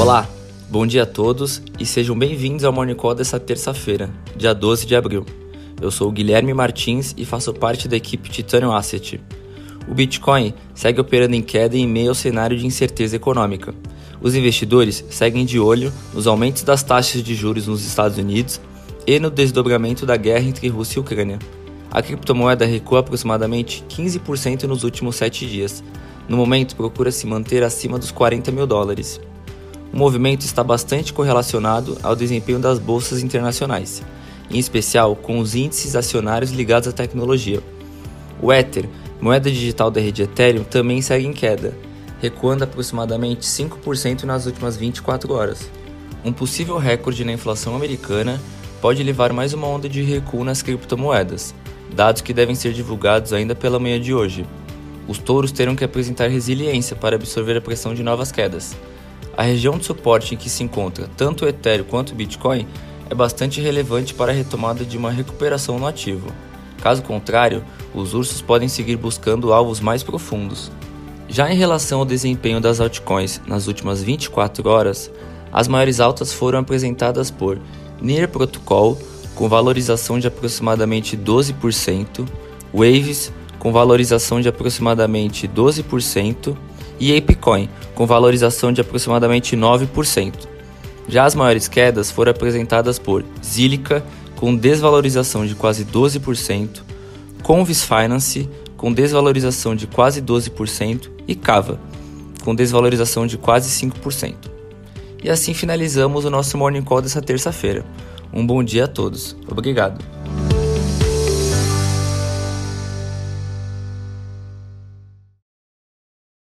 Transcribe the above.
Olá, bom dia a todos e sejam bem-vindos ao Morning Call dessa terça-feira, dia 12 de abril. Eu sou o Guilherme Martins e faço parte da equipe Titanium Asset. O Bitcoin segue operando em queda em meio ao cenário de incerteza econômica. Os investidores seguem de olho nos aumentos das taxas de juros nos Estados Unidos e no desdobramento da guerra entre Rússia e Ucrânia. A criptomoeda recua aproximadamente 15% nos últimos sete dias. No momento, procura se manter acima dos 40 mil dólares. O movimento está bastante correlacionado ao desempenho das bolsas internacionais, em especial com os índices acionários ligados à tecnologia. O Ether, moeda digital da rede Ethereum, também segue em queda, recuando aproximadamente 5% nas últimas 24 horas. Um possível recorde na inflação americana pode levar mais uma onda de recuo nas criptomoedas, dados que devem ser divulgados ainda pela manhã de hoje. Os touros terão que apresentar resiliência para absorver a pressão de novas quedas. A região de suporte em que se encontra tanto o Ethereum quanto o Bitcoin é bastante relevante para a retomada de uma recuperação no ativo. Caso contrário, os ursos podem seguir buscando alvos mais profundos. Já em relação ao desempenho das altcoins nas últimas 24 horas, as maiores altas foram apresentadas por Near Protocol, com valorização de aproximadamente 12%, Waves, com valorização de aproximadamente 12%, e ApeCoin, com valorização de aproximadamente 9%. Já as maiores quedas foram apresentadas por Zilliqa, com desvalorização de quase 12%, Convis Finance, com desvalorização de quase 12%, e Cava, com desvalorização de quase 5%. E assim finalizamos o nosso Morning Call dessa terça-feira. Um bom dia a todos. Obrigado.